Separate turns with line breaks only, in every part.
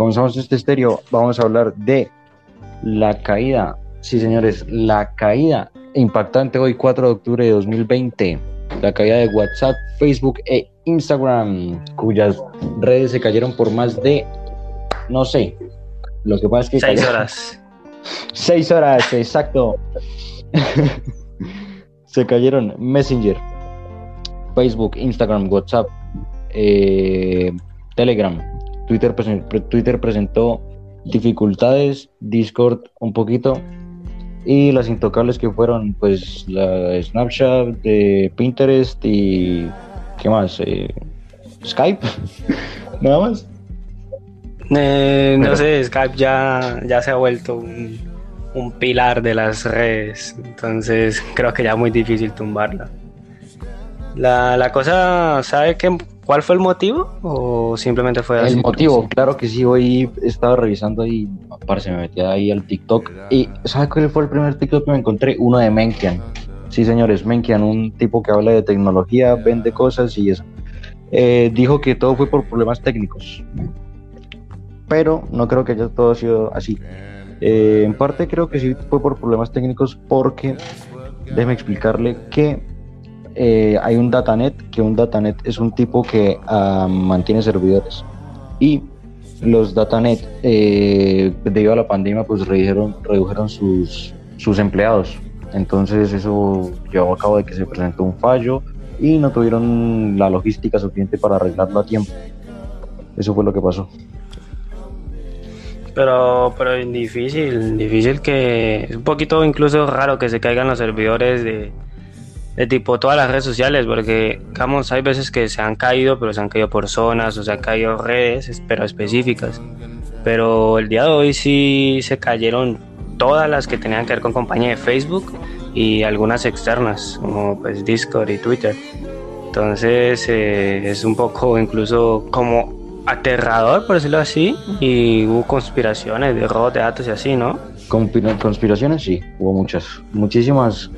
Comenzamos este estéreo, vamos a hablar de la caída, sí señores, la caída impactante hoy 4 de octubre de 2020, la caída de WhatsApp, Facebook e Instagram, cuyas redes se cayeron por más de, no sé, lo que pasa es que...
Seis
cayeron-
horas.
Seis horas, exacto. se cayeron Messenger, Facebook, Instagram, WhatsApp, eh, Telegram. Twitter, Twitter presentó dificultades, Discord un poquito. Y las intocables que fueron, pues, la Snapchat, de Pinterest y. ¿Qué más? Eh, Skype. Nada más.
Eh, no
Pero-
sé, Skype ya, ya se ha vuelto un, un pilar de las redes, entonces creo que ya es muy difícil tumbarla. La, la cosa, ¿sabe qué, cuál fue el motivo? ¿O simplemente fue así?
El motivo, claro que sí, hoy estaba revisando ahí, parce, me metí ahí al TikTok y ¿sabe cuál fue el primer TikTok que me encontré? Uno de Menkian. Sí, señores, Menkian, un tipo que habla de tecnología, vende cosas y eso. Eh, dijo que todo fue por problemas técnicos, pero no creo que haya todo sido así. Eh, en parte creo que sí fue por problemas técnicos porque, déjeme explicarle que eh, hay un datanet, que un datanet es un tipo que ah, mantiene servidores. Y los datanet eh, debido a la pandemia pues redujeron, redujeron sus, sus empleados. Entonces eso llevó a cabo de que se presentó un fallo y no tuvieron la logística suficiente para arreglarlo a tiempo. Eso fue lo que pasó.
Pero, pero es difícil, difícil que es un poquito incluso raro que se caigan los servidores de, de tipo todas las redes sociales, porque digamos hay veces que se han caído, pero se han caído por zonas o se han caído redes, es- pero específicas. Pero el día de hoy sí se cayeron todas las que tenían que ver con compañía de Facebook y algunas externas, como pues Discord y Twitter. Entonces eh, es un poco incluso como aterrador, por decirlo así, y hubo conspiraciones de robos de datos y así, ¿no?
Conspira- conspiraciones sí hubo muchas muchísimas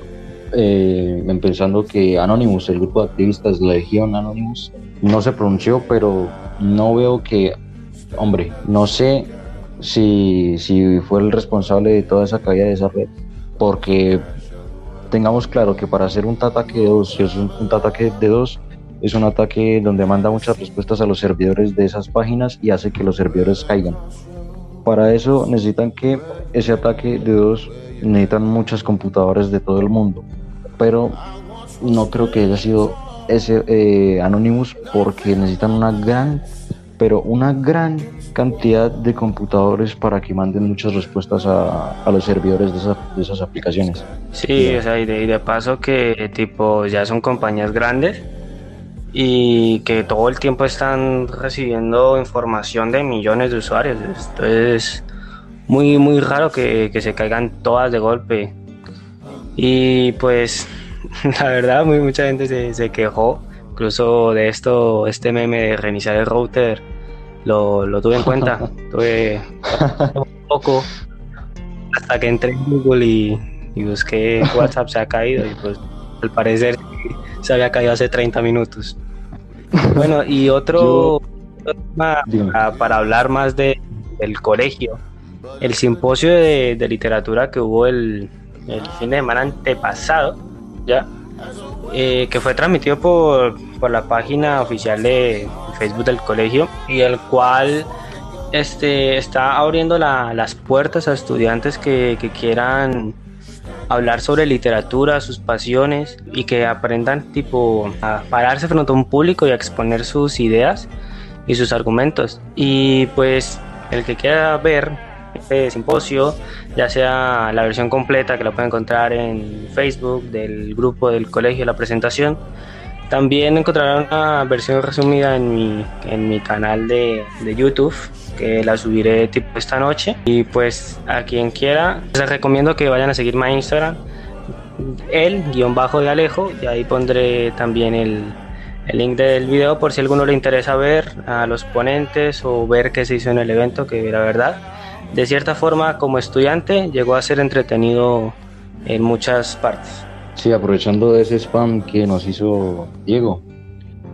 eh, empezando que Anonymous el grupo de activistas Legión Anonymous no se pronunció pero no veo que hombre no sé si, si fue el responsable de toda esa caída de esa red porque tengamos claro que para hacer un ataque de dos si es un, un ataque de dos es un ataque donde manda muchas respuestas a los servidores de esas páginas y hace que los servidores caigan para eso necesitan que ese ataque de dos necesitan muchas computadoras de todo el mundo. Pero no creo que haya sido ese eh, Anonymous porque necesitan una gran, pero una gran cantidad de computadores para que manden muchas respuestas a, los servidores de, esa- de esas aplicaciones.
Sí, o sea, y de, paso que tipo ya son compañías grandes y que todo el tiempo están recibiendo información de millones de usuarios. Esto es muy, muy raro que se caigan todas de golpe. Y pues, la verdad, muy, mucha gente se, se quejó. Incluso de esto, este meme de reiniciar el router, lo, lo tuve en cuenta. tuve un poco hasta que entré en Google y, y busqué WhatsApp se ha caído y pues al parecer se había caído hace 30 minutos. Bueno, y otro, tema para hablar más de, del colegio, el simposio de, de literatura que hubo el, el fin de semana antepasado, ¿ya? Eh, que fue transmitido por, por la página oficial de Facebook del colegio y el cual este, está abriendo la- las puertas a estudiantes que, que quieran hablar sobre literatura, sus pasiones y que aprendan tipo a pararse frente a un público y a exponer sus ideas y sus argumentos. Y pues el que quiera ver este simposio, ya sea la versión completa que la pueden encontrar en Facebook del grupo del colegio, la presentación. También encontrarán una versión resumida en mi, en mi canal de, de YouTube, que la subiré tipo esta noche. Y pues a quien quiera, les recomiendo que vayan a seguir mi Instagram, el guion bajo de Alejo, y ahí pondré también el, el link del video por si a alguno le interesa ver a los ponentes o ver qué se hizo en el evento, que la verdad, de cierta forma como estudiante llegó a ser entretenido en muchas partes.
Sí, aprovechando de ese spam que nos hizo Diego,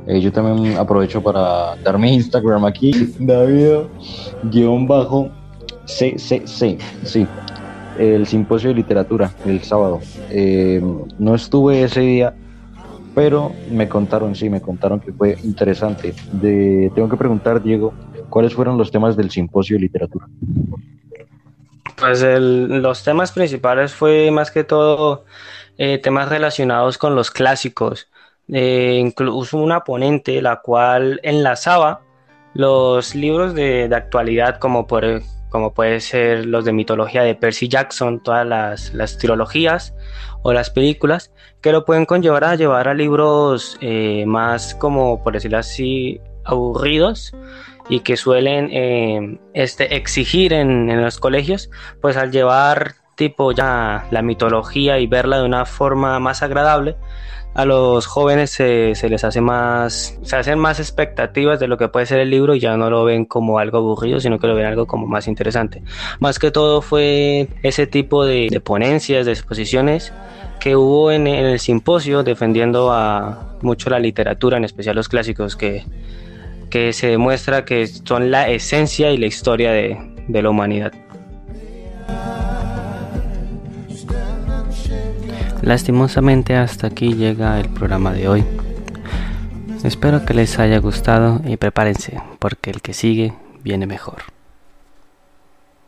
eh, yo también aprovecho para dar mi Instagram aquí, David-CCC, sí, el simposio de literatura el sábado. Eh, no estuve ese día pero me contaron, sí, me contaron que fue interesante. Tengo que preguntar, Diego, ¿cuáles fueron los temas del simposio de literatura?
Pues los temas principales fue más que todo eh, temas relacionados con los clásicos. Eh, incluso una ponente la cual enlazaba los libros de, de actualidad como por como puede ser los de mitología de Percy Jackson, todas las, las trilogías o las películas, que lo pueden conllevar a llevar a libros eh, más como, por decirlo así, aburridos y que suelen eh, este, exigir en, en, los colegios, pues al llevar tipo ya la mitología y verla de una forma más agradable, a los jóvenes se, se, les hace más, se hacen más expectativas de lo que puede ser el libro y ya no lo ven como algo aburrido, sino que lo ven algo como más interesante. Más que todo fue ese tipo de, ponencias, de exposiciones que hubo en, en, el simposio defendiendo a mucho la literatura, en especial los clásicos, que, que se demuestra que son la esencia y la historia de, la humanidad. Lastimosamente hasta aquí llega el programa de hoy. Espero que les haya gustado y prepárense porque el que sigue viene mejor.